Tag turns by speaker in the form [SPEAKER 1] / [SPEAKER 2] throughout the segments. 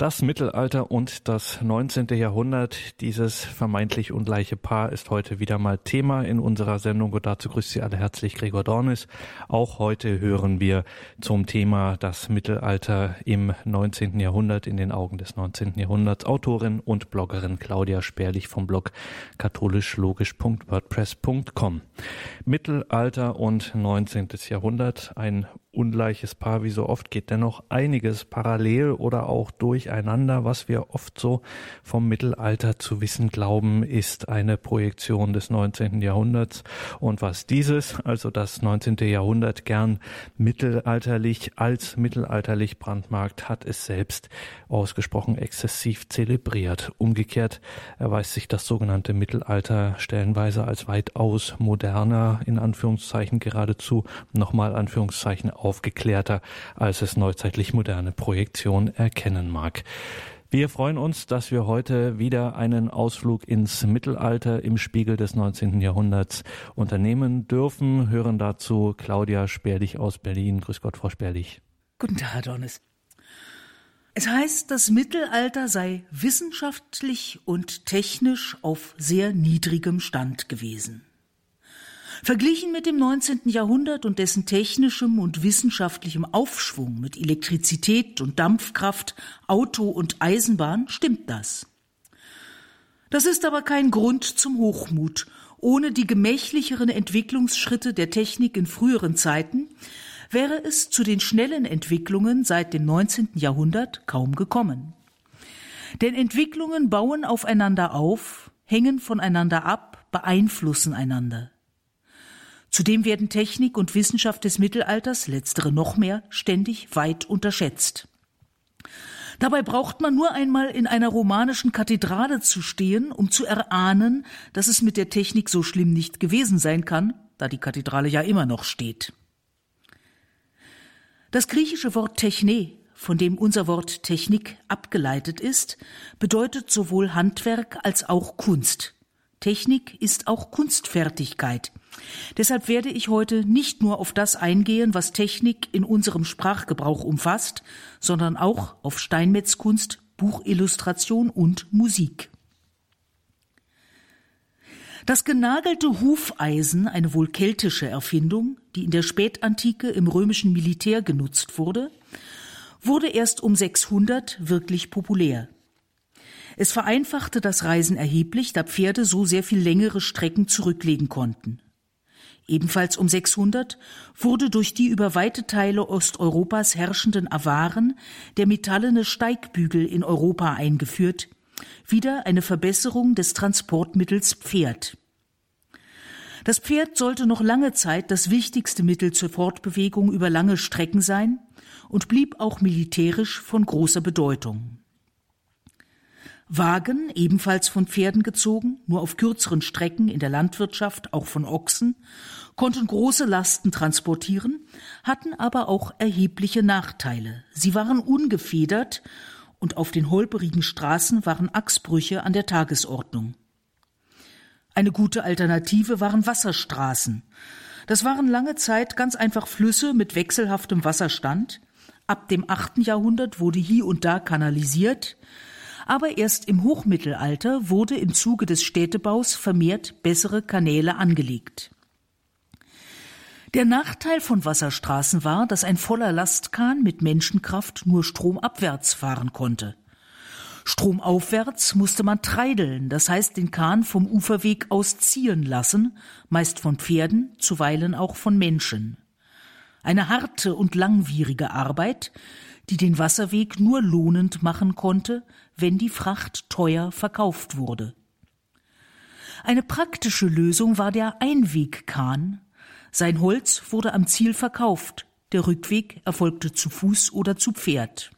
[SPEAKER 1] Das Mittelalter und das 19. Jahrhundert, dieses vermeintlich ungleiche Paar ist heute wieder mal Thema in unserer Sendung und dazu grüßt Sie alle herzlich Gregor Dornis. Auch heute hören wir zum Thema das Mittelalter im 19. Jahrhundert in den Augen des 19. Jahrhunderts Autorin und Bloggerin Claudia Sperlich vom Blog katholischlogisch.wordpress.com. Mittelalter und 19. Jahrhundert, ein ungleiches Paar wie so oft geht dennoch einiges parallel oder auch durcheinander. Was wir oft so vom Mittelalter zu wissen glauben, ist eine Projektion des 19. Jahrhunderts. Und was dieses, also das 19. Jahrhundert gern mittelalterlich als mittelalterlich brandmarkt, hat es selbst ausgesprochen exzessiv zelebriert. Umgekehrt erweist sich das sogenannte Mittelalter stellenweise als weitaus moderner, in Anführungszeichen geradezu, nochmal Anführungszeichen aufgeklärter, als es neuzeitlich moderne Projektion erkennen mag. Wir freuen uns, dass wir heute wieder einen Ausflug ins Mittelalter im Spiegel des 19. Jahrhunderts unternehmen dürfen. Hören dazu Claudia Sperlich aus Berlin. Grüß Gott, Frau Sperlich.
[SPEAKER 2] Guten Tag, Herr Dornes. Es heißt, das Mittelalter sei wissenschaftlich und technisch auf sehr niedrigem Stand gewesen. Verglichen mit dem 19. Jahrhundert und dessen technischem und wissenschaftlichem Aufschwung mit Elektrizität und Dampfkraft, Auto und Eisenbahn stimmt das. Das ist aber kein Grund zum Hochmut. Ohne die gemächlicheren Entwicklungsschritte der Technik in früheren Zeiten wäre es zu den schnellen Entwicklungen seit dem 19. Jahrhundert kaum gekommen. Denn Entwicklungen bauen aufeinander auf, hängen voneinander ab, beeinflussen einander. Zudem werden Technik und Wissenschaft des Mittelalters, letztere noch mehr, ständig weit unterschätzt. Dabei braucht man nur einmal in einer romanischen Kathedrale zu stehen, um zu erahnen, dass es mit der Technik so schlimm nicht gewesen sein kann, da die Kathedrale ja immer noch steht. Das griechische Wort Techne, von dem unser Wort Technik abgeleitet ist, bedeutet sowohl Handwerk als auch Kunst. Technik ist auch Kunstfertigkeit, Deshalb werde ich heute nicht nur auf das eingehen, was Technik in unserem Sprachgebrauch umfasst, sondern auch auf Steinmetzkunst, Buchillustration und Musik. Das genagelte Hufeisen, eine wohl keltische Erfindung, die in der Spätantike im römischen Militär genutzt wurde, wurde erst um 600 wirklich populär. Es vereinfachte das Reisen erheblich, da Pferde so sehr viel längere Strecken zurücklegen konnten. Ebenfalls um 600 wurde durch die über weite Teile Osteuropas herrschenden Awaren der metallene Steigbügel in Europa eingeführt, wieder eine Verbesserung des Transportmittels Pferd. Das Pferd sollte noch lange Zeit das wichtigste Mittel zur Fortbewegung über lange Strecken sein und blieb auch militärisch von großer Bedeutung. Wagen, ebenfalls von Pferden gezogen, nur auf kürzeren Strecken in der Landwirtschaft auch von Ochsen, konnten große Lasten transportieren, hatten aber auch erhebliche Nachteile. Sie waren ungefedert und auf den holperigen Straßen waren Achsbrüche an der Tagesordnung. Eine gute Alternative waren Wasserstraßen. Das waren lange Zeit ganz einfach Flüsse mit wechselhaftem Wasserstand. Ab dem achten Jahrhundert wurde hier und da kanalisiert, aber erst im Hochmittelalter wurde im Zuge des Städtebaus vermehrt bessere Kanäle angelegt. Der Nachteil von Wasserstraßen war, dass ein voller Lastkahn mit Menschenkraft nur stromabwärts fahren konnte. Stromaufwärts musste man treideln, das heißt den Kahn vom Uferweg aus ziehen lassen, meist von Pferden, zuweilen auch von Menschen. Eine harte und langwierige Arbeit, die den Wasserweg nur lohnend machen konnte, wenn die Fracht teuer verkauft wurde. Eine praktische Lösung war der Einwegkahn, sein Holz wurde am Ziel verkauft, der Rückweg erfolgte zu Fuß oder zu Pferd.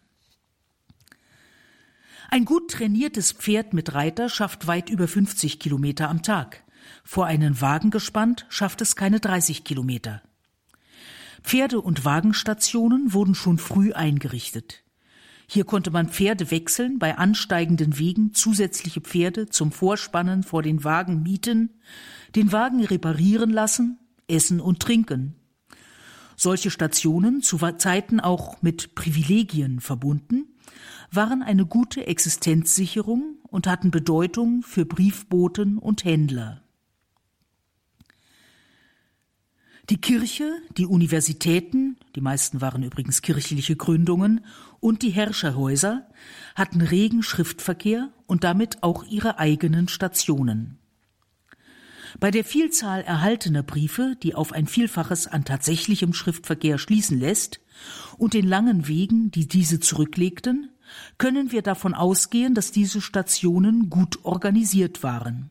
[SPEAKER 2] Ein gut trainiertes Pferd mit Reiter schafft weit über 50 Kilometer am Tag. Vor einen Wagen gespannt schafft es keine 30 Kilometer. Pferde- und Wagenstationen wurden schon früh eingerichtet. Hier konnte man Pferde wechseln, bei ansteigenden Wegen zusätzliche Pferde zum Vorspannen vor den Wagen mieten, den Wagen reparieren lassen Essen und Trinken. Solche Stationen, zu Zeiten auch mit Privilegien verbunden, waren eine gute Existenzsicherung und hatten Bedeutung für Briefboten und Händler. Die Kirche, die Universitäten, die meisten waren übrigens kirchliche Gründungen, und die Herrscherhäuser hatten regen Schriftverkehr und damit auch ihre eigenen Stationen. Bei der Vielzahl erhaltener Briefe, die auf ein Vielfaches an tatsächlichem Schriftverkehr schließen lässt, und den langen Wegen, die diese zurücklegten, können wir davon ausgehen, dass diese Stationen gut organisiert waren.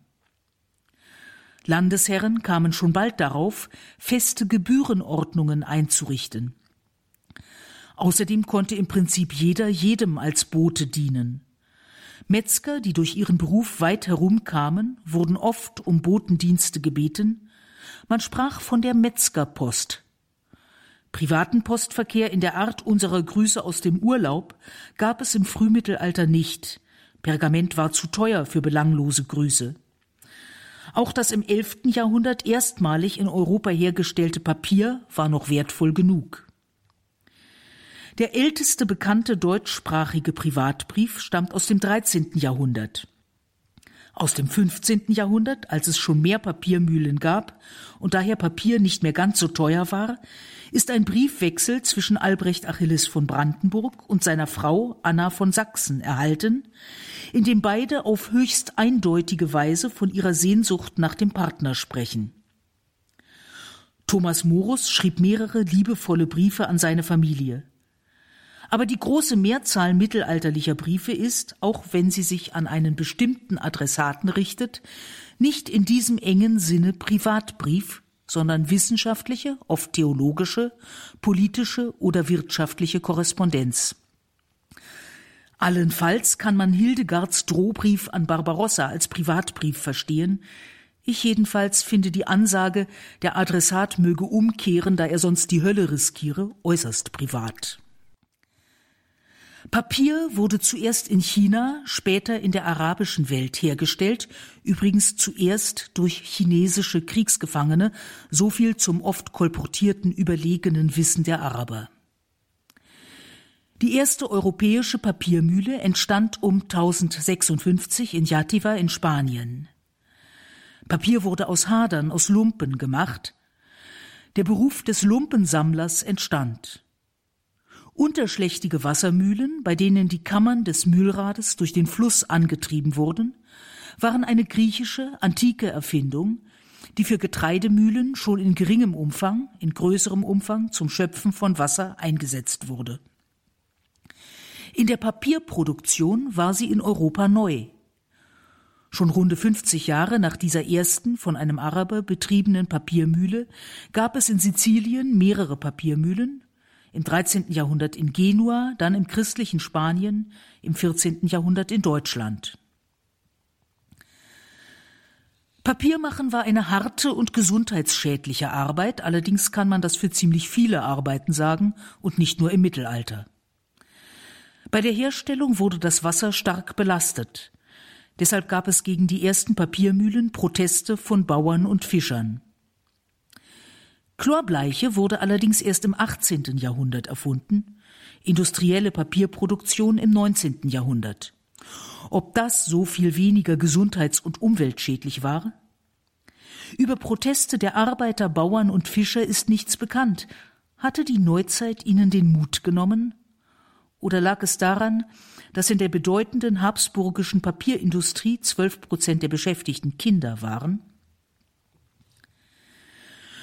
[SPEAKER 2] Landesherren kamen schon bald darauf, feste Gebührenordnungen einzurichten. Außerdem konnte im Prinzip jeder jedem als Bote dienen. Metzger, die durch ihren Beruf weit herumkamen, wurden oft um Botendienste gebeten. Man sprach von der Metzgerpost. Privaten Postverkehr in der Art unserer Grüße aus dem Urlaub gab es im Frühmittelalter nicht. Pergament war zu teuer für belanglose Grüße. Auch das im 11. Jahrhundert erstmalig in Europa hergestellte Papier war noch wertvoll genug. Der älteste bekannte deutschsprachige Privatbrief stammt aus dem 13. Jahrhundert. Aus dem 15. Jahrhundert, als es schon mehr Papiermühlen gab und daher Papier nicht mehr ganz so teuer war, ist ein Briefwechsel zwischen Albrecht Achilles von Brandenburg und seiner Frau Anna von Sachsen erhalten, in dem beide auf höchst eindeutige Weise von ihrer Sehnsucht nach dem Partner sprechen. Thomas Morus schrieb mehrere liebevolle Briefe an seine Familie. Aber die große Mehrzahl mittelalterlicher Briefe ist, auch wenn sie sich an einen bestimmten Adressaten richtet, nicht in diesem engen Sinne Privatbrief, sondern wissenschaftliche, oft theologische, politische oder wirtschaftliche Korrespondenz. Allenfalls kann man Hildegards Drohbrief an Barbarossa als Privatbrief verstehen. Ich jedenfalls finde die Ansage, der Adressat möge umkehren, da er sonst die Hölle riskiere, äußerst privat. Papier wurde zuerst in China, später in der arabischen Welt hergestellt, übrigens zuerst durch chinesische Kriegsgefangene, so viel zum oft kolportierten überlegenen Wissen der Araber. Die erste europäische Papiermühle entstand um 1056 in Játiva in Spanien. Papier wurde aus Hadern, aus Lumpen gemacht. Der Beruf des Lumpensammlers entstand. Unterschlächtige Wassermühlen, bei denen die Kammern des Mühlrades durch den Fluss angetrieben wurden, waren eine griechische, antike Erfindung, die für Getreidemühlen schon in geringem Umfang, in größerem Umfang zum Schöpfen von Wasser eingesetzt wurde. In der Papierproduktion war sie in Europa neu. Schon runde 50 Jahre nach dieser ersten von einem Araber betriebenen Papiermühle gab es in Sizilien mehrere Papiermühlen, im 13. Jahrhundert in Genua, dann im christlichen Spanien, im 14. Jahrhundert in Deutschland. Papiermachen war eine harte und gesundheitsschädliche Arbeit, allerdings kann man das für ziemlich viele Arbeiten sagen und nicht nur im Mittelalter. Bei der Herstellung wurde das Wasser stark belastet. Deshalb gab es gegen die ersten Papiermühlen Proteste von Bauern und Fischern. Chlorbleiche wurde allerdings erst im 18. Jahrhundert erfunden, industrielle Papierproduktion im 19. Jahrhundert. Ob das so viel weniger gesundheits- und umweltschädlich war? Über Proteste der Arbeiter, Bauern und Fischer ist nichts bekannt. Hatte die Neuzeit ihnen den Mut genommen? Oder lag es daran, dass in der bedeutenden habsburgischen Papierindustrie zwölf Prozent der Beschäftigten Kinder waren?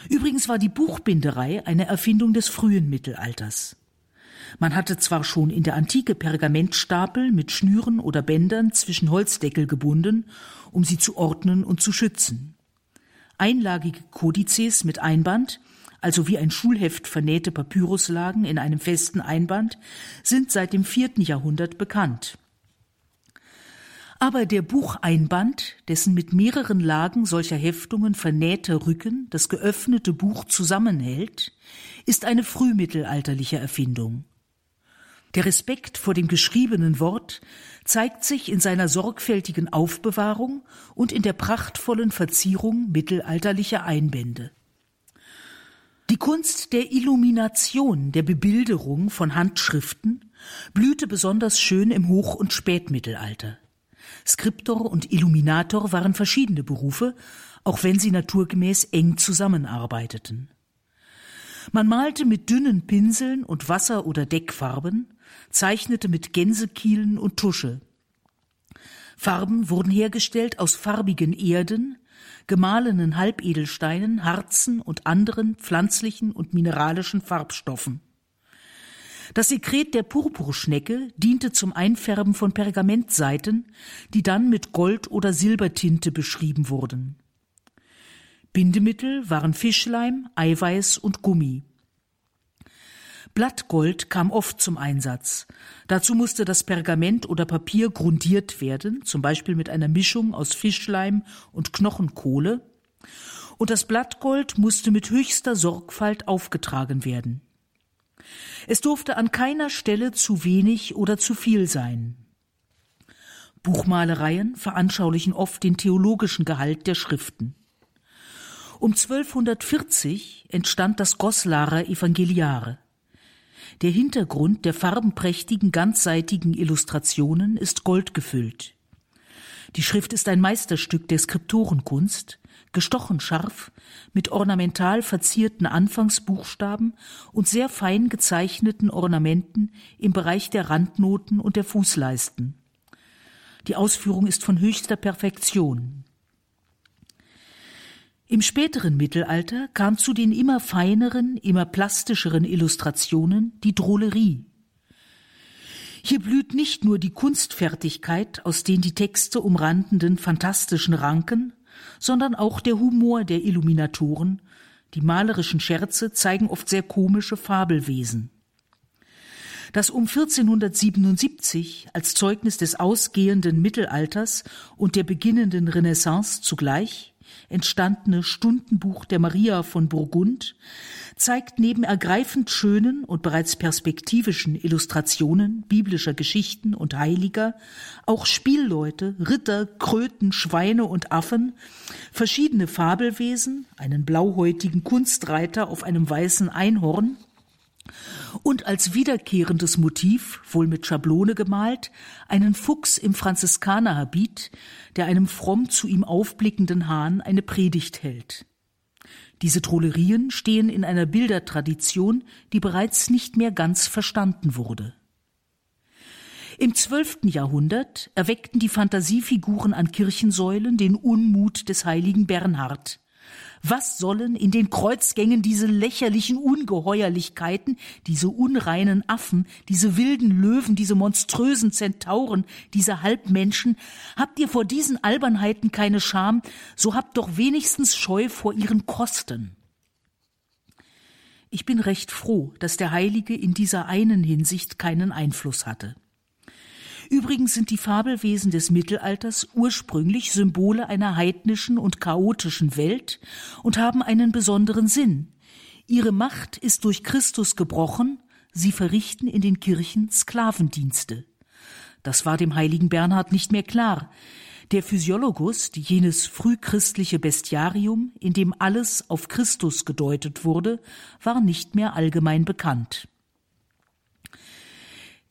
[SPEAKER 2] Übrigens war die Buchbinderei eine Erfindung des frühen Mittelalters. Man hatte zwar schon in der Antike Pergamentstapel mit Schnüren oder Bändern zwischen Holzdeckel gebunden, um sie zu ordnen und zu schützen. Einlagige Kodizes mit Einband, also wie ein Schulheft vernähte Papyruslagen in einem festen Einband, sind seit dem vierten Jahrhundert bekannt. Aber der Bucheinband, dessen mit mehreren Lagen solcher Heftungen vernähter Rücken das geöffnete Buch zusammenhält, ist eine frühmittelalterliche Erfindung. Der Respekt vor dem geschriebenen Wort zeigt sich in seiner sorgfältigen Aufbewahrung und in der prachtvollen Verzierung mittelalterlicher Einbände. Die Kunst der Illumination, der Bebilderung von Handschriften blühte besonders schön im Hoch- und Spätmittelalter. Skriptor und Illuminator waren verschiedene Berufe, auch wenn sie naturgemäß eng zusammenarbeiteten. Man malte mit dünnen Pinseln und Wasser- oder Deckfarben, zeichnete mit Gänsekielen und Tusche. Farben wurden hergestellt aus farbigen Erden, gemahlenen Halbedelsteinen, Harzen und anderen pflanzlichen und mineralischen Farbstoffen. Das Sekret der Purpurschnecke diente zum Einfärben von Pergamentseiten, die dann mit Gold- oder Silbertinte beschrieben wurden. Bindemittel waren Fischleim, Eiweiß und Gummi. Blattgold kam oft zum Einsatz. Dazu musste das Pergament oder Papier grundiert werden, zum Beispiel mit einer Mischung aus Fischleim und Knochenkohle, und das Blattgold musste mit höchster Sorgfalt aufgetragen werden. Es durfte an keiner Stelle zu wenig oder zu viel sein. Buchmalereien veranschaulichen oft den theologischen Gehalt der Schriften. Um 1240 entstand das Goslarer Evangeliare. Der Hintergrund der farbenprächtigen ganzseitigen Illustrationen ist goldgefüllt. Die Schrift ist ein Meisterstück der Skriptorenkunst, gestochen scharf, mit ornamental verzierten Anfangsbuchstaben und sehr fein gezeichneten Ornamenten im Bereich der Randnoten und der Fußleisten. Die Ausführung ist von höchster Perfektion. Im späteren Mittelalter kam zu den immer feineren, immer plastischeren Illustrationen die Drollerie. Hier blüht nicht nur die Kunstfertigkeit aus den die Texte umrandenden fantastischen Ranken, sondern auch der Humor der Illuminatoren, die malerischen Scherze zeigen oft sehr komische Fabelwesen. Das um 1477 als Zeugnis des ausgehenden Mittelalters und der beginnenden Renaissance zugleich entstandene Stundenbuch der Maria von Burgund zeigt neben ergreifend schönen und bereits perspektivischen Illustrationen biblischer Geschichten und Heiliger auch Spielleute, Ritter, Kröten, Schweine und Affen, verschiedene Fabelwesen, einen blauhäutigen Kunstreiter auf einem weißen Einhorn, und als wiederkehrendes Motiv, wohl mit Schablone gemalt, einen Fuchs im Franziskanerhabit, der einem fromm zu ihm aufblickenden Hahn eine Predigt hält. Diese Trollerien stehen in einer Bildertradition, die bereits nicht mehr ganz verstanden wurde. Im zwölften Jahrhundert erweckten die Fantasiefiguren an Kirchensäulen den Unmut des heiligen Bernhard, was sollen in den Kreuzgängen diese lächerlichen Ungeheuerlichkeiten, diese unreinen Affen, diese wilden Löwen, diese monströsen Zentauren, diese Halbmenschen? Habt ihr vor diesen Albernheiten keine Scham, so habt doch wenigstens Scheu vor ihren Kosten. Ich bin recht froh, dass der Heilige in dieser einen Hinsicht keinen Einfluss hatte. Übrigens sind die Fabelwesen des Mittelalters ursprünglich Symbole einer heidnischen und chaotischen Welt und haben einen besonderen Sinn. Ihre Macht ist durch Christus gebrochen, sie verrichten in den Kirchen Sklavendienste. Das war dem heiligen Bernhard nicht mehr klar. Der Physiologus, jenes frühchristliche Bestiarium, in dem alles auf Christus gedeutet wurde, war nicht mehr allgemein bekannt.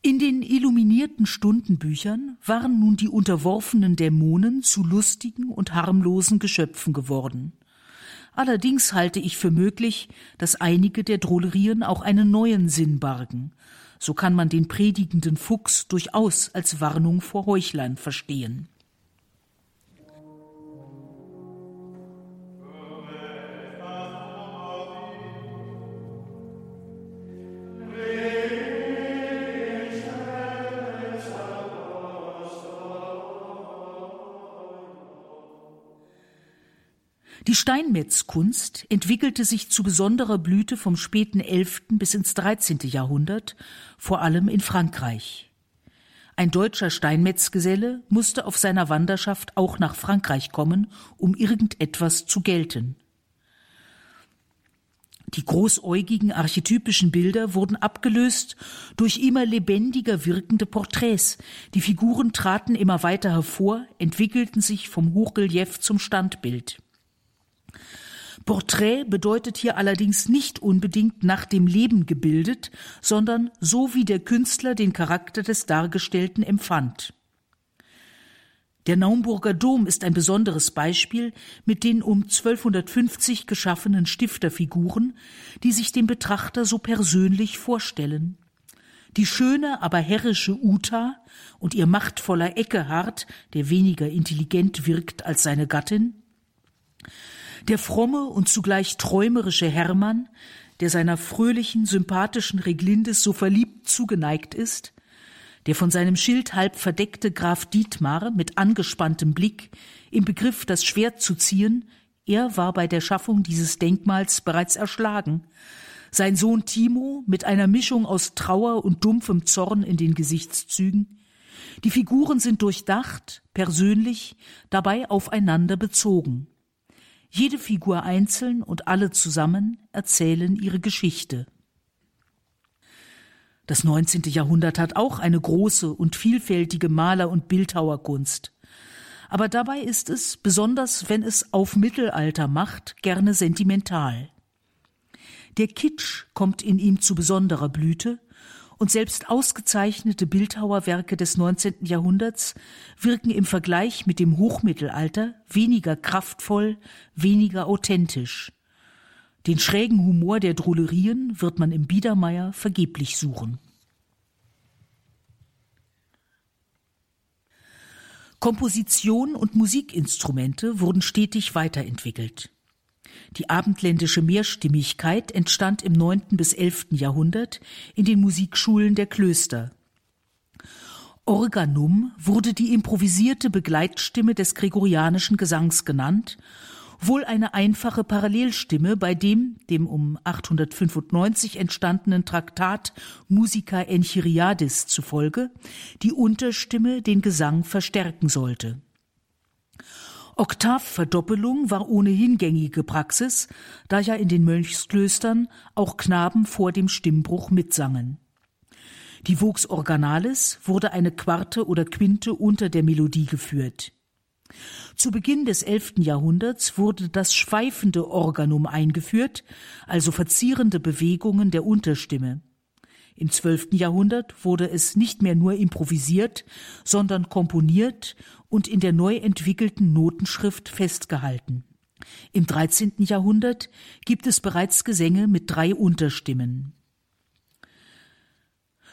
[SPEAKER 2] In den illuminierten Stundenbüchern waren nun die unterworfenen Dämonen zu lustigen und harmlosen Geschöpfen geworden. Allerdings halte ich für möglich, dass einige der Drollerien auch einen neuen Sinn bargen. So kann man den predigenden Fuchs durchaus als Warnung vor Heuchlern verstehen. Steinmetzkunst entwickelte sich zu besonderer Blüte vom späten 11. bis ins 13. Jahrhundert, vor allem in Frankreich. Ein deutscher Steinmetzgeselle musste auf seiner Wanderschaft auch nach Frankreich kommen, um irgendetwas zu gelten. Die großäugigen archetypischen Bilder wurden abgelöst durch immer lebendiger wirkende Porträts. Die Figuren traten immer weiter hervor, entwickelten sich vom Hochrelief zum Standbild. Porträt bedeutet hier allerdings nicht unbedingt nach dem Leben gebildet, sondern so wie der Künstler den Charakter des Dargestellten empfand. Der Naumburger Dom ist ein besonderes Beispiel mit den um 1250 geschaffenen Stifterfiguren, die sich dem Betrachter so persönlich vorstellen. Die schöne, aber herrische Uta und ihr machtvoller Eckehard, der weniger intelligent wirkt als seine Gattin, der fromme und zugleich träumerische Hermann, der seiner fröhlichen, sympathischen Reglindes so verliebt zugeneigt ist, der von seinem Schild halb verdeckte Graf Dietmar mit angespanntem Blick im Begriff, das Schwert zu ziehen, er war bei der Schaffung dieses Denkmals bereits erschlagen. Sein Sohn Timo mit einer Mischung aus Trauer und dumpfem Zorn in den Gesichtszügen. Die Figuren sind durchdacht, persönlich, dabei aufeinander bezogen. Jede Figur einzeln und alle zusammen erzählen ihre Geschichte. Das 19. Jahrhundert hat auch eine große und vielfältige Maler- und Bildhauerkunst. Aber dabei ist es, besonders wenn es auf Mittelalter macht, gerne sentimental. Der Kitsch kommt in ihm zu besonderer Blüte, und selbst ausgezeichnete Bildhauerwerke des 19. Jahrhunderts wirken im Vergleich mit dem Hochmittelalter weniger kraftvoll, weniger authentisch. Den schrägen Humor der Drollerien wird man im Biedermeier vergeblich suchen. Komposition und Musikinstrumente wurden stetig weiterentwickelt. Die abendländische Mehrstimmigkeit entstand im 9. bis 11. Jahrhundert in den Musikschulen der Klöster. Organum wurde die improvisierte Begleitstimme des gregorianischen Gesangs genannt wohl eine einfache Parallelstimme bei dem, dem um 895 entstandenen Traktat Musica Enchiriadis zufolge, die Unterstimme den Gesang verstärken sollte. Oktavverdoppelung war ohnehin gängige Praxis, da ja in den Mönchsklöstern auch Knaben vor dem Stimmbruch mitsangen. Die Vox Organalis wurde eine Quarte oder Quinte unter der Melodie geführt. Zu Beginn des 11. Jahrhunderts wurde das schweifende Organum eingeführt, also verzierende Bewegungen der Unterstimme. Im 12. Jahrhundert wurde es nicht mehr nur improvisiert, sondern komponiert und in der neu entwickelten Notenschrift festgehalten. Im 13. Jahrhundert gibt es bereits Gesänge mit drei Unterstimmen.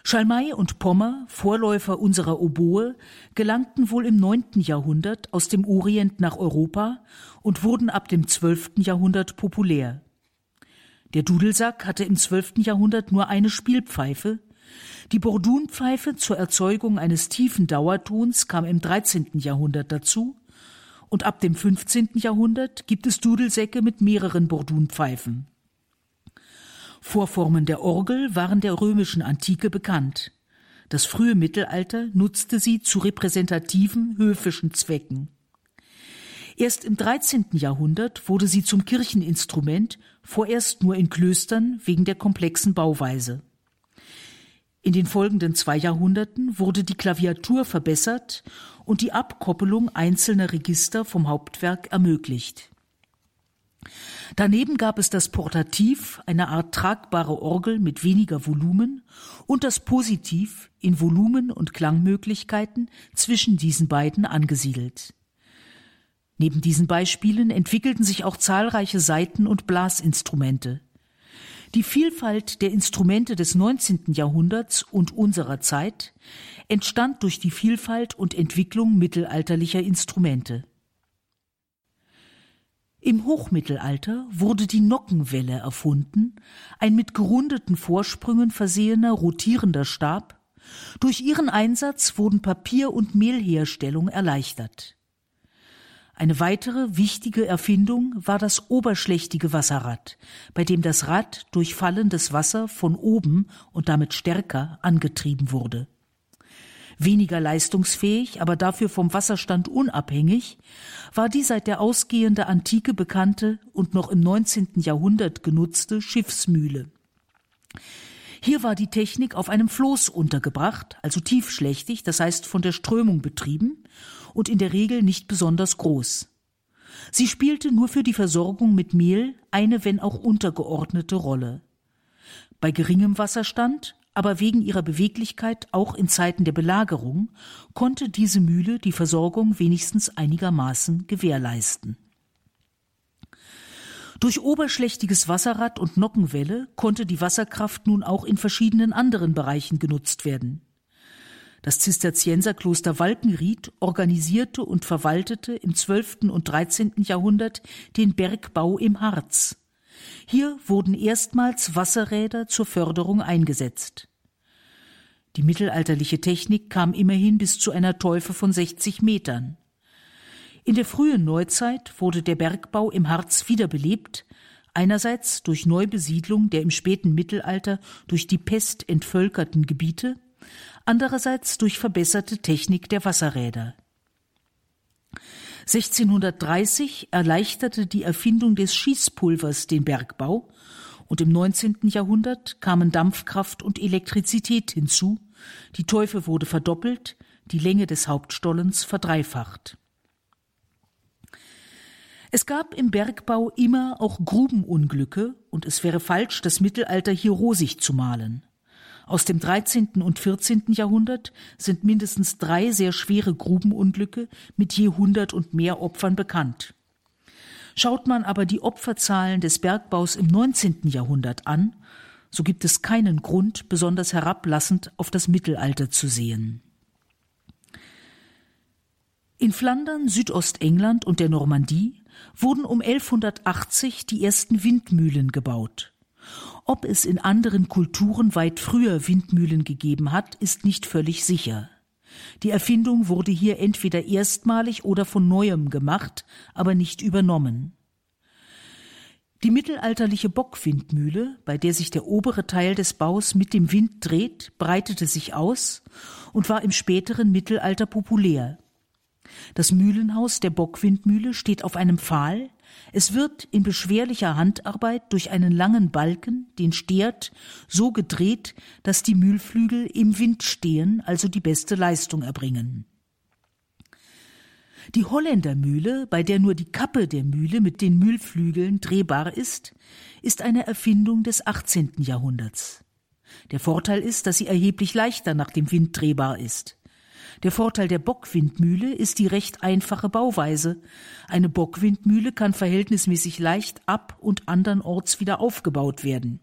[SPEAKER 2] Schalmei und Pommer, Vorläufer unserer Oboe, gelangten wohl im neunten Jahrhundert aus dem Orient nach Europa und wurden ab dem zwölften Jahrhundert populär. Der Dudelsack hatte im zwölften Jahrhundert nur eine Spielpfeife, die Bordunpfeife zur Erzeugung eines tiefen Dauertons kam im dreizehnten Jahrhundert dazu, und ab dem fünfzehnten Jahrhundert gibt es Dudelsäcke mit mehreren Bordunpfeifen. Vorformen der Orgel waren der römischen Antike bekannt. Das frühe Mittelalter nutzte sie zu repräsentativen höfischen Zwecken. Erst im 13. Jahrhundert wurde sie zum Kircheninstrument, vorerst nur in Klöstern wegen der komplexen Bauweise. In den folgenden zwei Jahrhunderten wurde die Klaviatur verbessert und die Abkoppelung einzelner Register vom Hauptwerk ermöglicht. Daneben gab es das Portativ, eine Art tragbare Orgel mit weniger Volumen, und das Positiv in Volumen und Klangmöglichkeiten zwischen diesen beiden angesiedelt. Neben diesen Beispielen entwickelten sich auch zahlreiche Saiten- und Blasinstrumente. Die Vielfalt der Instrumente des 19. Jahrhunderts und unserer Zeit entstand durch die Vielfalt und Entwicklung mittelalterlicher Instrumente. Im Hochmittelalter wurde die Nockenwelle erfunden, ein mit gerundeten Vorsprüngen versehener rotierender Stab. Durch ihren Einsatz wurden Papier- und Mehlherstellung erleichtert. Eine weitere wichtige Erfindung war das oberschlächtige Wasserrad, bei dem das Rad durch fallendes Wasser von oben und damit stärker angetrieben wurde weniger leistungsfähig, aber dafür vom Wasserstand unabhängig, war die seit der ausgehende Antike bekannte und noch im 19. Jahrhundert genutzte Schiffsmühle. Hier war die Technik auf einem Floß untergebracht, also tiefschlächtig, das heißt von der Strömung betrieben und in der Regel nicht besonders groß. Sie spielte nur für die Versorgung mit Mehl eine, wenn auch untergeordnete Rolle. Bei geringem Wasserstand, aber wegen ihrer Beweglichkeit auch in Zeiten der Belagerung, konnte diese Mühle die Versorgung wenigstens einigermaßen gewährleisten. Durch oberschlächtiges Wasserrad und Nockenwelle konnte die Wasserkraft nun auch in verschiedenen anderen Bereichen genutzt werden. Das Zisterzienserkloster Walkenried organisierte und verwaltete im 12. und 13. Jahrhundert den Bergbau im Harz. Hier wurden erstmals Wasserräder zur Förderung eingesetzt. Die mittelalterliche Technik kam immerhin bis zu einer Teufe von 60 Metern. In der frühen Neuzeit wurde der Bergbau im Harz wiederbelebt, einerseits durch Neubesiedlung der im späten Mittelalter durch die Pest entvölkerten Gebiete, andererseits durch verbesserte Technik der Wasserräder. 1630 erleichterte die Erfindung des Schießpulvers den Bergbau und im 19. Jahrhundert kamen Dampfkraft und Elektrizität hinzu, die Teufe wurde verdoppelt, die Länge des Hauptstollens verdreifacht. Es gab im Bergbau immer auch Grubenunglücke und es wäre falsch, das Mittelalter hier rosig zu malen. Aus dem 13. und 14. Jahrhundert sind mindestens drei sehr schwere Grubenunglücke mit je 100 und mehr Opfern bekannt. Schaut man aber die Opferzahlen des Bergbaus im 19. Jahrhundert an, so gibt es keinen Grund, besonders herablassend auf das Mittelalter zu sehen. In Flandern, Südostengland und der Normandie wurden um 1180 die ersten Windmühlen gebaut. Ob es in anderen Kulturen weit früher Windmühlen gegeben hat, ist nicht völlig sicher. Die Erfindung wurde hier entweder erstmalig oder von neuem gemacht, aber nicht übernommen. Die mittelalterliche Bockwindmühle, bei der sich der obere Teil des Baus mit dem Wind dreht, breitete sich aus und war im späteren Mittelalter populär. Das Mühlenhaus der Bockwindmühle steht auf einem Pfahl, es wird in beschwerlicher Handarbeit durch einen langen Balken, den Stert, so gedreht, dass die Mühlflügel im Wind stehen, also die beste Leistung erbringen. Die Holländermühle, bei der nur die Kappe der Mühle mit den Mühlflügeln drehbar ist, ist eine Erfindung des 18. Jahrhunderts. Der Vorteil ist, dass sie erheblich leichter nach dem Wind drehbar ist. Der Vorteil der Bockwindmühle ist die recht einfache Bauweise. Eine Bockwindmühle kann verhältnismäßig leicht ab und andernorts wieder aufgebaut werden.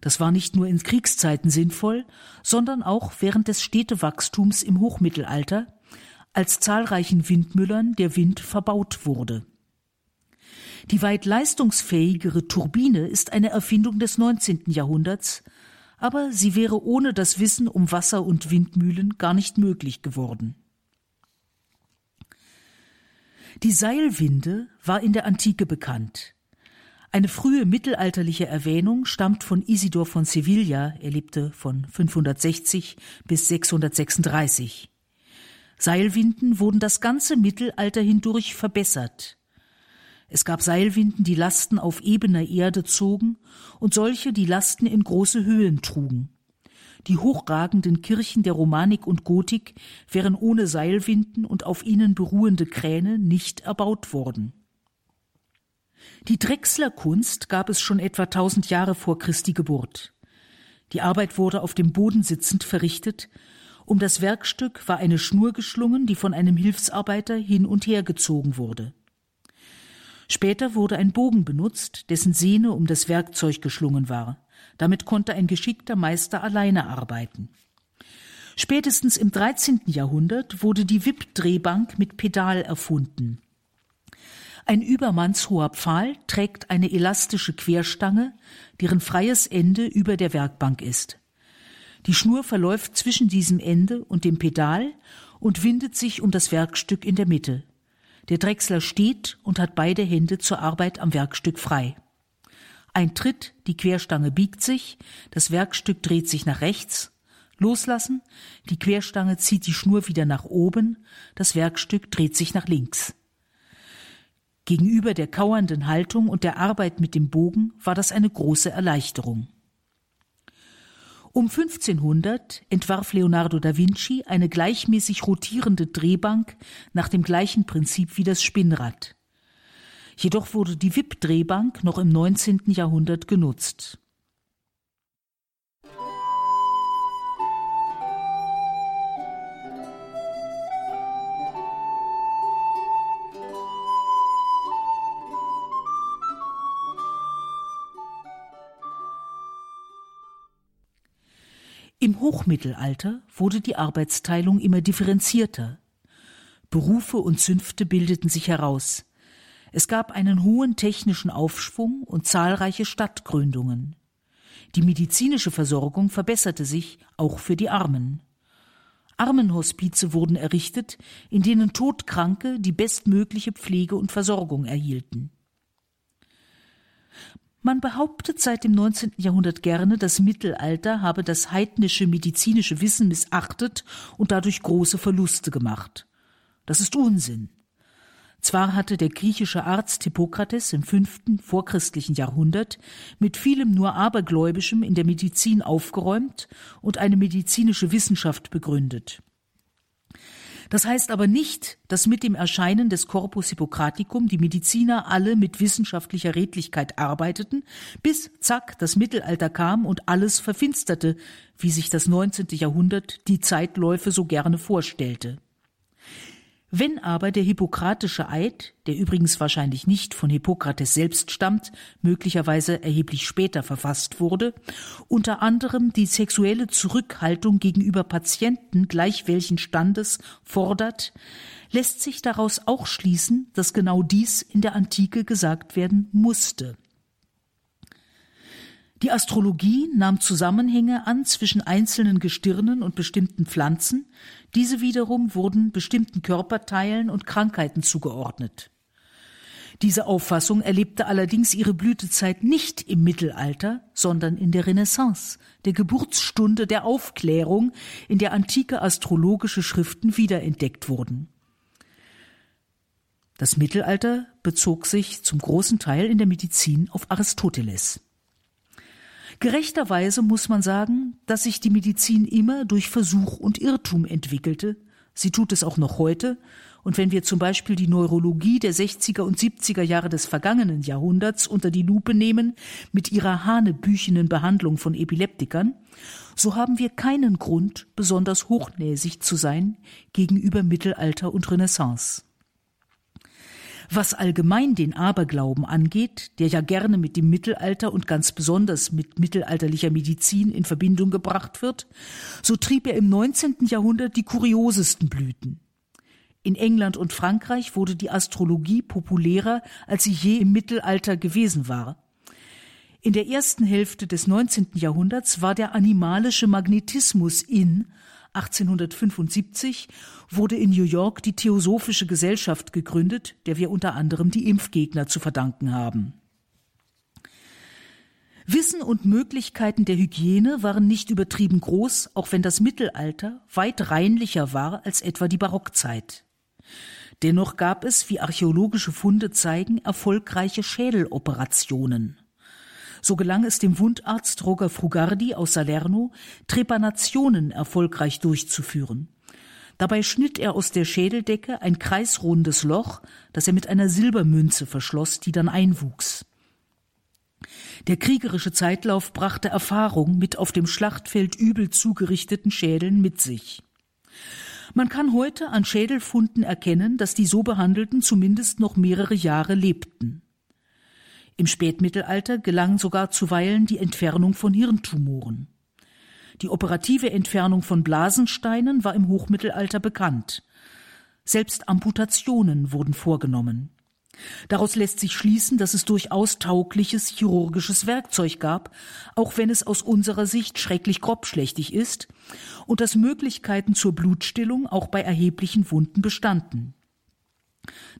[SPEAKER 2] Das war nicht nur in Kriegszeiten sinnvoll, sondern auch während des Städtewachstums im Hochmittelalter, als zahlreichen Windmüllern der Wind verbaut wurde. Die weit leistungsfähigere Turbine ist eine Erfindung des 19. Jahrhunderts, aber sie wäre ohne das Wissen um Wasser und Windmühlen gar nicht möglich geworden. Die Seilwinde war in der Antike bekannt. Eine frühe mittelalterliche Erwähnung stammt von Isidor von Sevilla, er lebte von 560 bis 636. Seilwinden wurden das ganze Mittelalter hindurch verbessert. Es gab Seilwinden, die Lasten auf ebener Erde zogen und solche, die Lasten in große Höhen trugen. Die hochragenden Kirchen der Romanik und Gotik wären ohne Seilwinden und auf ihnen beruhende Kräne nicht erbaut worden. Die Drechslerkunst gab es schon etwa tausend Jahre vor Christi Geburt. Die Arbeit wurde auf dem Boden sitzend verrichtet. Um das Werkstück war eine Schnur geschlungen, die von einem Hilfsarbeiter hin und her gezogen wurde. Später wurde ein Bogen benutzt, dessen Sehne um das Werkzeug geschlungen war. Damit konnte ein geschickter Meister alleine arbeiten. Spätestens im 13. Jahrhundert wurde die Wippdrehbank mit Pedal erfunden. Ein übermannshoher Pfahl trägt eine elastische Querstange, deren freies Ende über der Werkbank ist. Die Schnur verläuft zwischen diesem Ende und dem Pedal und windet sich um das Werkstück in der Mitte. Der Drechsler steht und hat beide Hände zur Arbeit am Werkstück frei. Ein Tritt, die Querstange biegt sich, das Werkstück dreht sich nach rechts, loslassen, die Querstange zieht die Schnur wieder nach oben, das Werkstück dreht sich nach links. Gegenüber der kauernden Haltung und der Arbeit mit dem Bogen war das eine große Erleichterung. Um 1500 entwarf Leonardo da Vinci eine gleichmäßig rotierende Drehbank nach dem gleichen Prinzip wie das Spinnrad. Jedoch wurde die Wippdrehbank noch im 19. Jahrhundert genutzt. Hochmittelalter wurde die Arbeitsteilung immer differenzierter. Berufe und Zünfte bildeten sich heraus. Es gab einen hohen technischen Aufschwung und zahlreiche Stadtgründungen. Die medizinische Versorgung verbesserte sich auch für die Armen. Armenhospize wurden errichtet, in denen Todkranke die bestmögliche Pflege und Versorgung erhielten. Man behauptet seit dem 19. Jahrhundert gerne, das Mittelalter habe das heidnische medizinische Wissen missachtet und dadurch große Verluste gemacht. Das ist Unsinn. Zwar hatte der griechische Arzt Hippokrates im fünften vorchristlichen Jahrhundert mit vielem nur Abergläubischem in der Medizin aufgeräumt und eine medizinische Wissenschaft begründet. Das heißt aber nicht, dass mit dem Erscheinen des Corpus Hippocraticum die Mediziner alle mit wissenschaftlicher Redlichkeit arbeiteten, bis zack das Mittelalter kam und alles verfinsterte, wie sich das 19. Jahrhundert die Zeitläufe so gerne vorstellte. Wenn aber der hippokratische Eid, der übrigens wahrscheinlich nicht von Hippokrates selbst stammt, möglicherweise erheblich später verfasst wurde, unter anderem die sexuelle Zurückhaltung gegenüber Patienten gleich welchen Standes fordert, lässt sich daraus auch schließen, dass genau dies in der Antike gesagt werden musste. Die Astrologie nahm Zusammenhänge an zwischen einzelnen Gestirnen und bestimmten Pflanzen, diese wiederum wurden bestimmten Körperteilen und Krankheiten zugeordnet. Diese Auffassung erlebte allerdings ihre Blütezeit nicht im Mittelalter, sondern in der Renaissance, der Geburtsstunde der Aufklärung, in der antike astrologische Schriften wiederentdeckt wurden. Das Mittelalter bezog sich zum großen Teil in der Medizin auf Aristoteles. Gerechterweise muss man sagen, dass sich die Medizin immer durch Versuch und Irrtum entwickelte. Sie tut es auch noch heute. Und wenn wir zum Beispiel die Neurologie der 60er und 70er Jahre des vergangenen Jahrhunderts unter die Lupe nehmen, mit ihrer hanebüchenen Behandlung von Epileptikern, so haben wir keinen Grund, besonders hochnäsig zu sein gegenüber Mittelalter und Renaissance. Was allgemein den Aberglauben angeht, der ja gerne mit dem Mittelalter und ganz besonders mit mittelalterlicher Medizin in Verbindung gebracht wird, so trieb er im 19. Jahrhundert die kuriosesten Blüten. In England und Frankreich wurde die Astrologie populärer, als sie je im Mittelalter gewesen war. In der ersten Hälfte des 19. Jahrhunderts war der animalische Magnetismus in, 1875 wurde in New York die Theosophische Gesellschaft gegründet, der wir unter anderem die Impfgegner zu verdanken haben. Wissen und Möglichkeiten der Hygiene waren nicht übertrieben groß, auch wenn das Mittelalter weit reinlicher war als etwa die Barockzeit. Dennoch gab es, wie archäologische Funde zeigen, erfolgreiche Schädeloperationen. So gelang es dem Wundarzt Roger Frugardi aus Salerno, Trepanationen erfolgreich durchzuführen. Dabei schnitt er aus der Schädeldecke ein kreisrundes Loch, das er mit einer Silbermünze verschloss, die dann einwuchs. Der kriegerische Zeitlauf brachte Erfahrung mit auf dem Schlachtfeld übel zugerichteten Schädeln mit sich. Man kann heute an Schädelfunden erkennen, dass die so behandelten zumindest noch mehrere Jahre lebten. Im Spätmittelalter gelang sogar zuweilen die Entfernung von Hirntumoren. Die operative Entfernung von Blasensteinen war im Hochmittelalter bekannt. Selbst Amputationen wurden vorgenommen. Daraus lässt sich schließen, dass es durchaus taugliches chirurgisches Werkzeug gab, auch wenn es aus unserer Sicht schrecklich grobschlächtig ist, und dass Möglichkeiten zur Blutstillung auch bei erheblichen Wunden bestanden.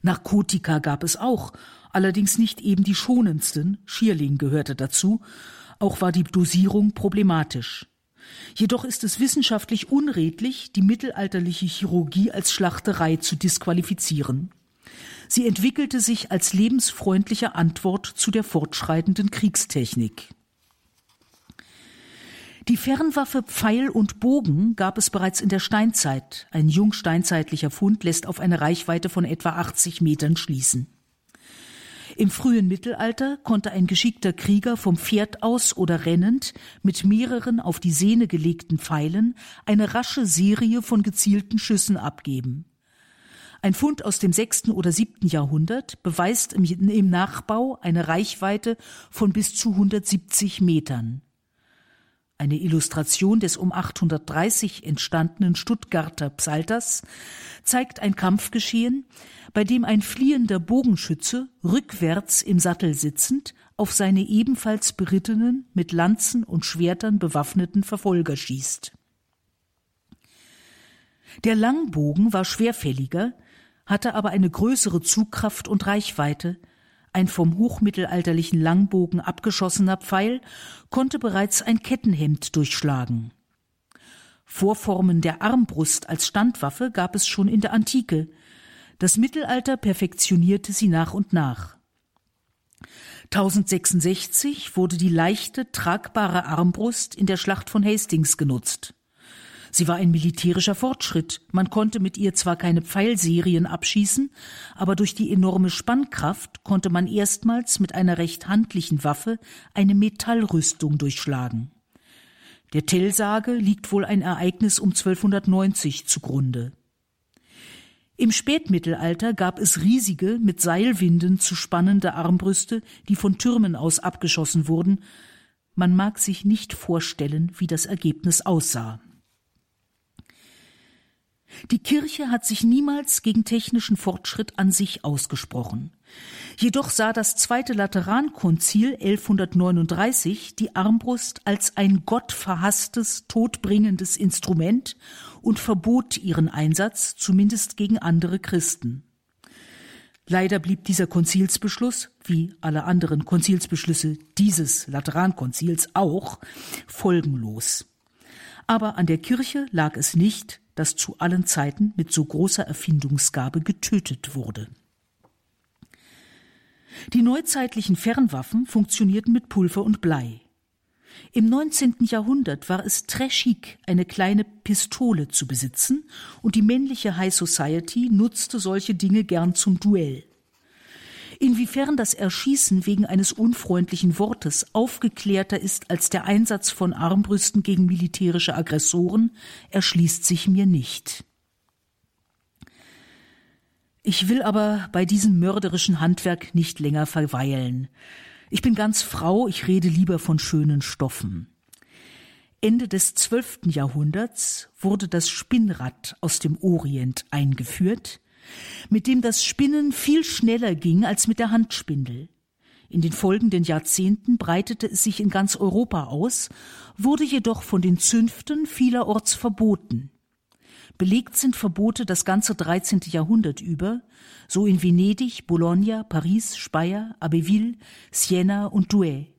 [SPEAKER 2] Narkotika gab es auch, allerdings nicht eben die schonendsten, Schierling gehörte dazu, auch war die Dosierung problematisch. Jedoch ist es wissenschaftlich unredlich, die mittelalterliche Chirurgie als Schlachterei zu disqualifizieren. Sie entwickelte sich als lebensfreundliche Antwort zu der fortschreitenden Kriegstechnik. Die Fernwaffe Pfeil und Bogen gab es bereits in der Steinzeit. Ein jungsteinzeitlicher Fund lässt auf eine Reichweite von etwa 80 Metern schließen. Im frühen Mittelalter konnte ein geschickter Krieger vom Pferd aus oder rennend mit mehreren auf die Sehne gelegten Pfeilen eine rasche Serie von gezielten Schüssen abgeben. Ein Fund aus dem sechsten oder siebten Jahrhundert beweist im, im Nachbau eine Reichweite von bis zu 170 Metern. Eine Illustration des um 830 entstandenen Stuttgarter Psalters zeigt ein Kampfgeschehen, bei dem ein fliehender Bogenschütze rückwärts im Sattel sitzend auf seine ebenfalls berittenen, mit Lanzen und Schwertern bewaffneten Verfolger schießt. Der Langbogen war schwerfälliger, hatte aber eine größere Zugkraft und Reichweite, ein vom hochmittelalterlichen Langbogen abgeschossener Pfeil konnte bereits ein Kettenhemd durchschlagen. Vorformen der Armbrust als Standwaffe gab es schon in der Antike. Das Mittelalter perfektionierte sie nach und nach. 1066 wurde die leichte, tragbare Armbrust in der Schlacht von Hastings genutzt. Sie war ein militärischer Fortschritt. Man konnte mit ihr zwar keine Pfeilserien abschießen, aber durch die enorme Spannkraft konnte man erstmals mit einer recht handlichen Waffe eine Metallrüstung durchschlagen. Der Tellsage liegt wohl ein Ereignis um 1290 zugrunde. Im Spätmittelalter gab es riesige, mit Seilwinden zu spannende Armbrüste, die von Türmen aus abgeschossen wurden. Man mag sich nicht vorstellen, wie das Ergebnis aussah. Die Kirche hat sich niemals gegen technischen Fortschritt an sich ausgesprochen. Jedoch sah das Zweite Laterankonzil 1139 die Armbrust als ein gottverhasstes, todbringendes Instrument und verbot ihren Einsatz, zumindest gegen andere Christen. Leider blieb dieser Konzilsbeschluss, wie alle anderen Konzilsbeschlüsse dieses Laterankonzils auch, folgenlos. Aber an der Kirche lag es nicht, das zu allen Zeiten mit so großer Erfindungsgabe getötet wurde. Die neuzeitlichen Fernwaffen funktionierten mit Pulver und Blei. Im 19. Jahrhundert war es très chic, eine kleine Pistole zu besitzen, und die männliche High Society nutzte solche Dinge gern zum Duell. Inwiefern das Erschießen wegen eines unfreundlichen Wortes aufgeklärter ist als der Einsatz von Armbrüsten gegen militärische Aggressoren, erschließt sich mir nicht. Ich will aber bei diesem mörderischen Handwerk nicht länger verweilen. Ich bin ganz Frau, ich rede lieber von schönen Stoffen. Ende des zwölften Jahrhunderts wurde das Spinnrad aus dem Orient eingeführt, mit dem das Spinnen viel schneller ging als mit der Handspindel. In den folgenden Jahrzehnten breitete es sich in ganz Europa aus, wurde jedoch von den Zünften vielerorts verboten. Belegt sind Verbote das ganze 13. Jahrhundert über, so in Venedig, Bologna, Paris, Speyer, Abbeville, Siena und Douai.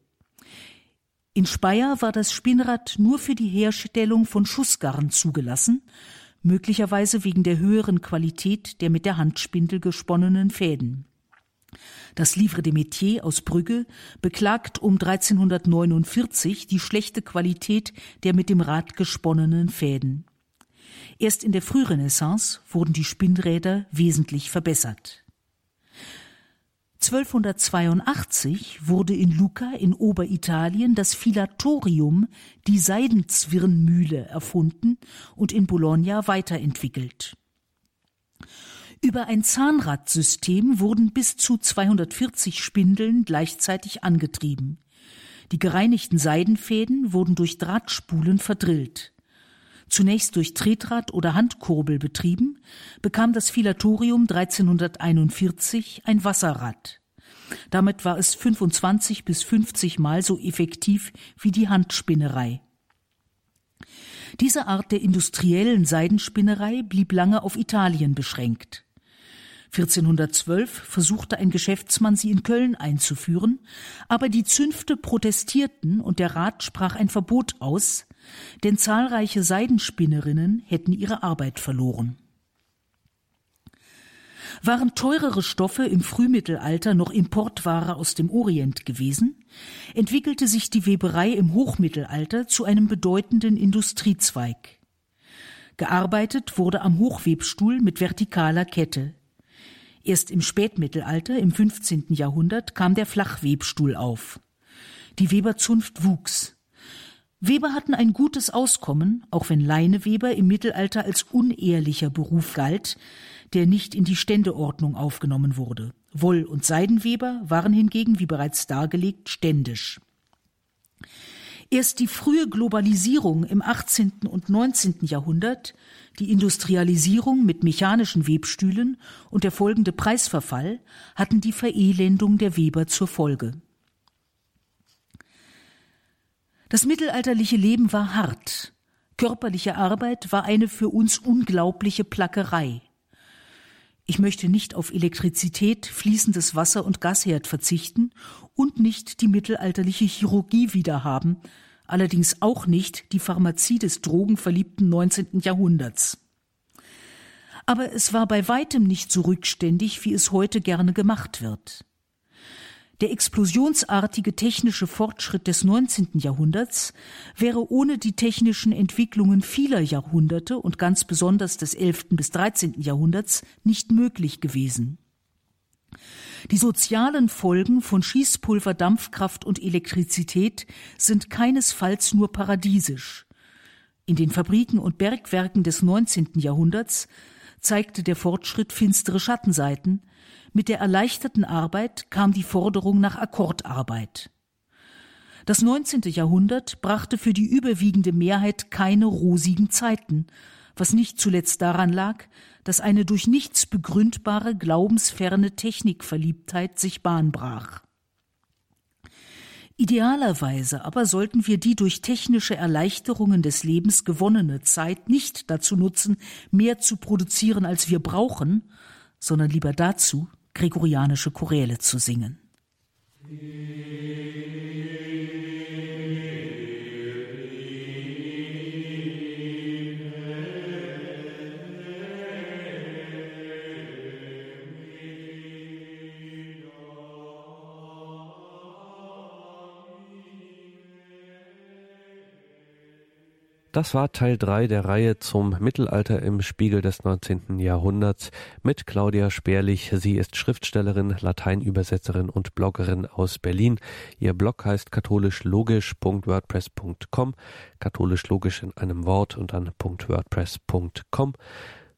[SPEAKER 2] In Speyer war das Spinnrad nur für die Herstellung von Schussgarn zugelassen, möglicherweise wegen der höheren Qualität der mit der Handspindel gesponnenen Fäden. Das Livre des Métiers aus Brügge beklagt um 1349 die schlechte Qualität der mit dem Rad gesponnenen Fäden. Erst in der Frührenaissance wurden die Spinnräder wesentlich verbessert. 1282 wurde in Lucca in Oberitalien das Filatorium, die Seidenzwirnmühle, erfunden und in Bologna weiterentwickelt. Über ein Zahnradsystem wurden bis zu 240 Spindeln gleichzeitig angetrieben. Die gereinigten Seidenfäden wurden durch Drahtspulen verdrillt. Zunächst durch Tretrad oder Handkurbel betrieben, bekam das Filatorium 1341 ein Wasserrad. Damit war es 25 bis 50 Mal so effektiv wie die Handspinnerei. Diese Art der industriellen Seidenspinnerei blieb lange auf Italien beschränkt. 1412 versuchte ein Geschäftsmann, sie in Köln einzuführen, aber die Zünfte protestierten und der Rat sprach ein Verbot aus, denn zahlreiche Seidenspinnerinnen hätten ihre Arbeit verloren. Waren teurere Stoffe im Frühmittelalter noch Importware aus dem Orient gewesen, entwickelte sich die Weberei im Hochmittelalter zu einem bedeutenden Industriezweig. Gearbeitet wurde am Hochwebstuhl mit vertikaler Kette. Erst im Spätmittelalter, im 15. Jahrhundert, kam der Flachwebstuhl auf. Die Weberzunft wuchs. Weber hatten ein gutes Auskommen, auch wenn Leineweber im Mittelalter als unehrlicher Beruf galt, der nicht in die Ständeordnung aufgenommen wurde. Woll- und Seidenweber waren hingegen, wie bereits dargelegt, ständisch. Erst die frühe Globalisierung im 18. und 19. Jahrhundert, die Industrialisierung mit mechanischen Webstühlen und der folgende Preisverfall hatten die Verelendung der Weber zur Folge. Das mittelalterliche Leben war hart. Körperliche Arbeit war eine für uns unglaubliche Plackerei. Ich möchte nicht auf Elektrizität, fließendes Wasser und Gasherd verzichten und nicht die mittelalterliche Chirurgie wiederhaben, allerdings auch nicht die Pharmazie des drogenverliebten 19. Jahrhunderts. Aber es war bei weitem nicht so rückständig, wie es heute gerne gemacht wird. Der explosionsartige technische Fortschritt des 19. Jahrhunderts wäre ohne die technischen Entwicklungen vieler Jahrhunderte und ganz besonders des 11. bis 13. Jahrhunderts nicht möglich gewesen. Die sozialen Folgen von Schießpulver, Dampfkraft und Elektrizität sind keinesfalls nur paradiesisch. In den Fabriken und Bergwerken des 19. Jahrhunderts zeigte der Fortschritt finstere Schattenseiten, mit der erleichterten Arbeit kam die Forderung nach Akkordarbeit. Das 19. Jahrhundert brachte für die überwiegende Mehrheit keine rosigen Zeiten, was nicht zuletzt daran lag, dass eine durch nichts begründbare glaubensferne Technikverliebtheit sich Bahn brach. Idealerweise aber sollten wir die durch technische Erleichterungen des Lebens gewonnene Zeit nicht dazu nutzen, mehr zu produzieren, als wir brauchen, sondern lieber dazu, gregorianische Choräle zu singen.
[SPEAKER 3] Das war Teil 3 der Reihe zum Mittelalter im Spiegel des 19. Jahrhunderts mit Claudia Sperlich. Sie ist Schriftstellerin, Lateinübersetzerin und Bloggerin aus Berlin. Ihr Blog heißt katholischlogisch.wordpress.com. Katholisch logisch in einem Wort und dann .wordpress.com.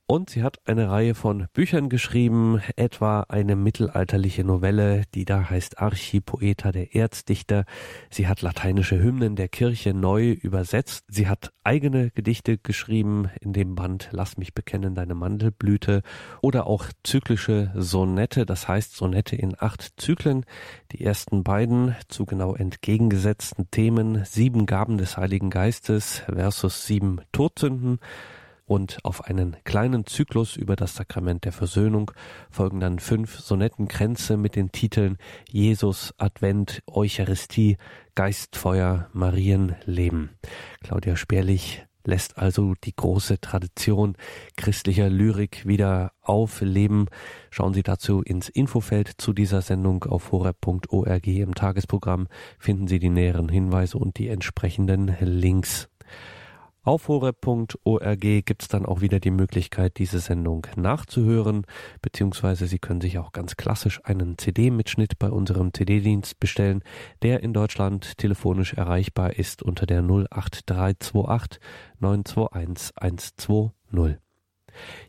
[SPEAKER 3] Und sie hat eine Reihe von Büchern geschrieben, etwa eine mittelalterliche Novelle, die da heißt Archipoeta der Erzdichter. Sie hat lateinische Hymnen der Kirche neu übersetzt. Sie hat eigene Gedichte geschrieben in dem Band Lass mich bekennen deine Mandelblüte oder auch zyklische Sonette, das heißt Sonette in acht Zyklen. Die ersten beiden zu genau entgegengesetzten Themen, sieben Gaben des Heiligen Geistes versus sieben Todsünden und auf einen kleinen Zyklus über das Sakrament der Versöhnung folgen dann fünf Sonettenkränze mit den Titeln Jesus, Advent, Eucharistie, Geistfeuer, Marienleben. Claudia Sperlich lässt also die große Tradition christlicher Lyrik wieder aufleben. Schauen Sie dazu ins Infofeld zu dieser Sendung auf horeb.org im Tagesprogramm finden Sie die näheren Hinweise und die entsprechenden Links. Auf horeb.org gibt es dann auch wieder die Möglichkeit, diese Sendung nachzuhören, beziehungsweise Sie können sich auch ganz klassisch einen CD-Mitschnitt bei unserem CD-Dienst bestellen, der in Deutschland telefonisch erreichbar ist unter der 08328 921 120.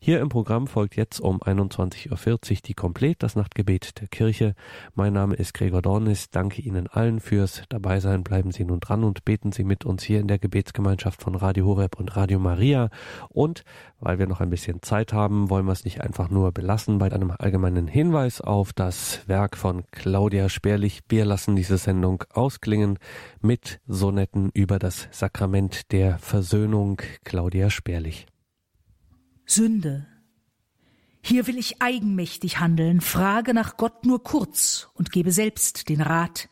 [SPEAKER 3] Hier im Programm folgt jetzt um 21.40 Uhr die Komplett, das Nachtgebet der Kirche. Mein Name ist Gregor Dornis. Danke Ihnen allen fürs Dabeisein. Bleiben Sie nun dran und beten Sie mit uns hier in der Gebetsgemeinschaft von Radio Horeb und Radio Maria. Und weil wir noch ein bisschen Zeit haben, wollen wir es nicht einfach nur belassen bei einem allgemeinen Hinweis auf das Werk von Claudia Sperlich. Wir lassen diese Sendung ausklingen mit Sonetten über das Sakrament der Versöhnung. Claudia Sperlich.
[SPEAKER 2] Sünde. Hier will ich eigenmächtig handeln, frage nach Gott nur kurz und gebe selbst den Rat.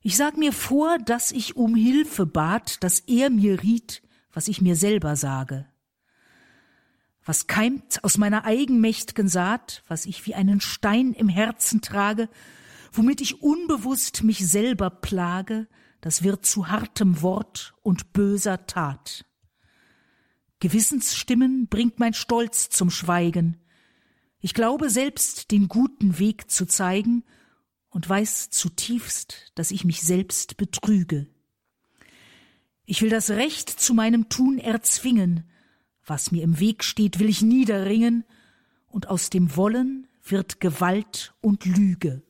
[SPEAKER 2] Ich sag mir vor, dass ich um Hilfe bat, dass er mir riet, was ich mir selber sage. Was keimt aus meiner eigenmächtigen Saat, was ich wie einen Stein im Herzen trage, womit ich unbewusst mich selber plage, das wird zu hartem Wort und böser Tat. Gewissensstimmen bringt mein Stolz zum Schweigen. Ich glaube selbst den guten Weg zu zeigen und weiß zutiefst, dass ich mich selbst betrüge. Ich will das Recht zu meinem Tun erzwingen, was mir im Weg steht, will ich niederringen, und aus dem Wollen wird Gewalt und Lüge.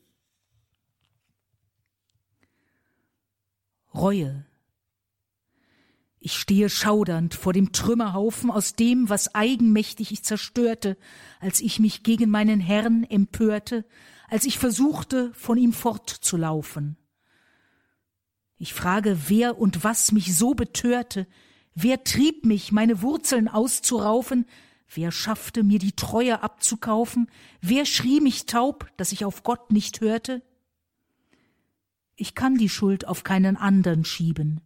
[SPEAKER 2] Reue. Ich stehe schaudernd vor dem Trümmerhaufen aus dem, was eigenmächtig ich zerstörte, als ich mich gegen meinen Herrn empörte, als ich versuchte, von ihm fortzulaufen. Ich frage, wer und was mich so betörte, wer trieb mich, meine Wurzeln auszuraufen, wer schaffte mir die Treue abzukaufen, wer schrie mich taub, dass ich auf Gott nicht hörte? Ich kann die Schuld auf keinen andern schieben.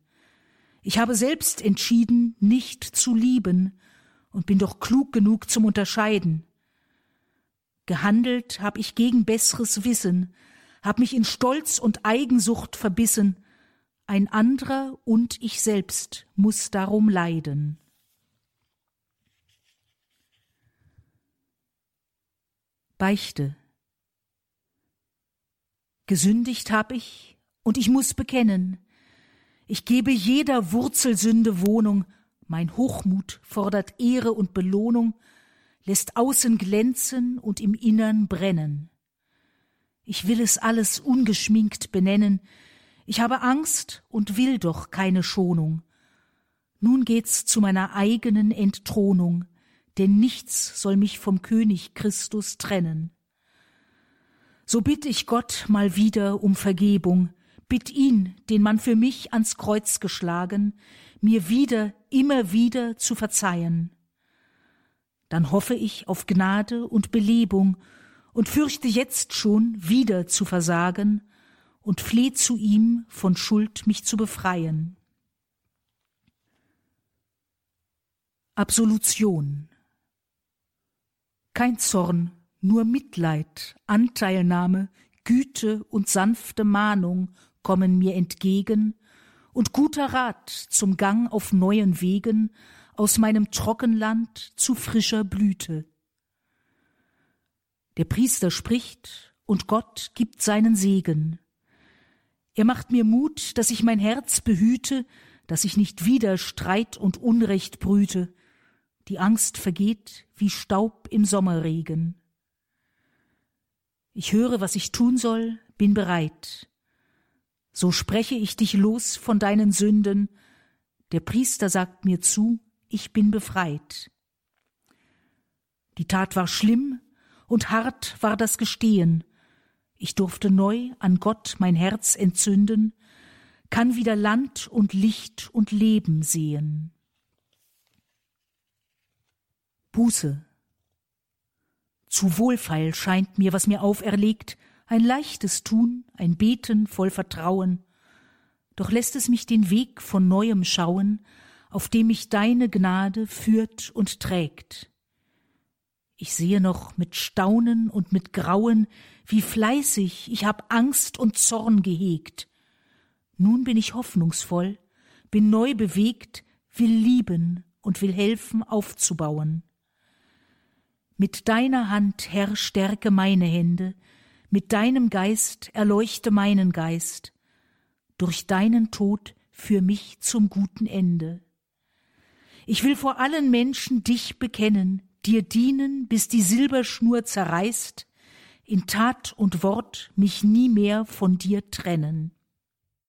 [SPEAKER 2] Ich habe selbst entschieden, nicht zu lieben und bin doch klug genug zum Unterscheiden. Gehandelt hab ich gegen besseres Wissen, hab mich in Stolz und Eigensucht verbissen, ein anderer und ich selbst muss darum leiden. Beichte. Gesündigt hab ich, und ich muss bekennen, ich gebe jeder Wurzelsünde Wohnung, mein Hochmut fordert Ehre und Belohnung, lässt außen glänzen und im Innern brennen. Ich will es alles ungeschminkt benennen, ich habe Angst und will doch keine Schonung. Nun geht's zu meiner eigenen Entthronung, denn nichts soll mich vom König Christus trennen. So bitt ich Gott mal wieder um Vergebung, bitt ihn, den man für mich ans Kreuz geschlagen, mir wieder, immer wieder zu verzeihen. Dann hoffe ich auf Gnade und Belebung und fürchte jetzt schon wieder zu versagen und fleh zu ihm von Schuld mich zu befreien. Absolution Kein Zorn, nur Mitleid, Anteilnahme, Güte und sanfte Mahnung kommen mir entgegen, und guter Rat zum Gang auf neuen Wegen aus meinem Trockenland zu frischer Blüte. Der Priester spricht, und Gott gibt seinen Segen. Er macht mir Mut, dass ich mein Herz behüte, dass ich nicht wieder Streit und Unrecht brüte. Die Angst vergeht wie Staub im Sommerregen. Ich höre, was ich tun soll, bin bereit so spreche ich dich los von deinen Sünden. Der Priester sagt mir zu, ich bin befreit. Die Tat war schlimm und hart war das Gestehen. Ich durfte neu an Gott mein Herz entzünden, kann wieder Land und Licht und Leben sehen. Buße. Zu wohlfeil scheint mir, was mir auferlegt, ein leichtes Tun, ein Beten voll Vertrauen, doch lässt es mich den Weg von neuem schauen, auf dem mich deine Gnade führt und trägt. Ich sehe noch mit Staunen und mit Grauen, wie fleißig ich hab Angst und Zorn gehegt. Nun bin ich hoffnungsvoll, bin neu bewegt, will lieben und will helfen aufzubauen. Mit deiner Hand, Herr, stärke meine Hände, mit deinem Geist erleuchte meinen Geist, durch deinen Tod für mich zum guten Ende. Ich will vor allen Menschen dich bekennen, dir dienen, bis die Silberschnur zerreißt, in Tat und Wort mich nie mehr von dir trennen.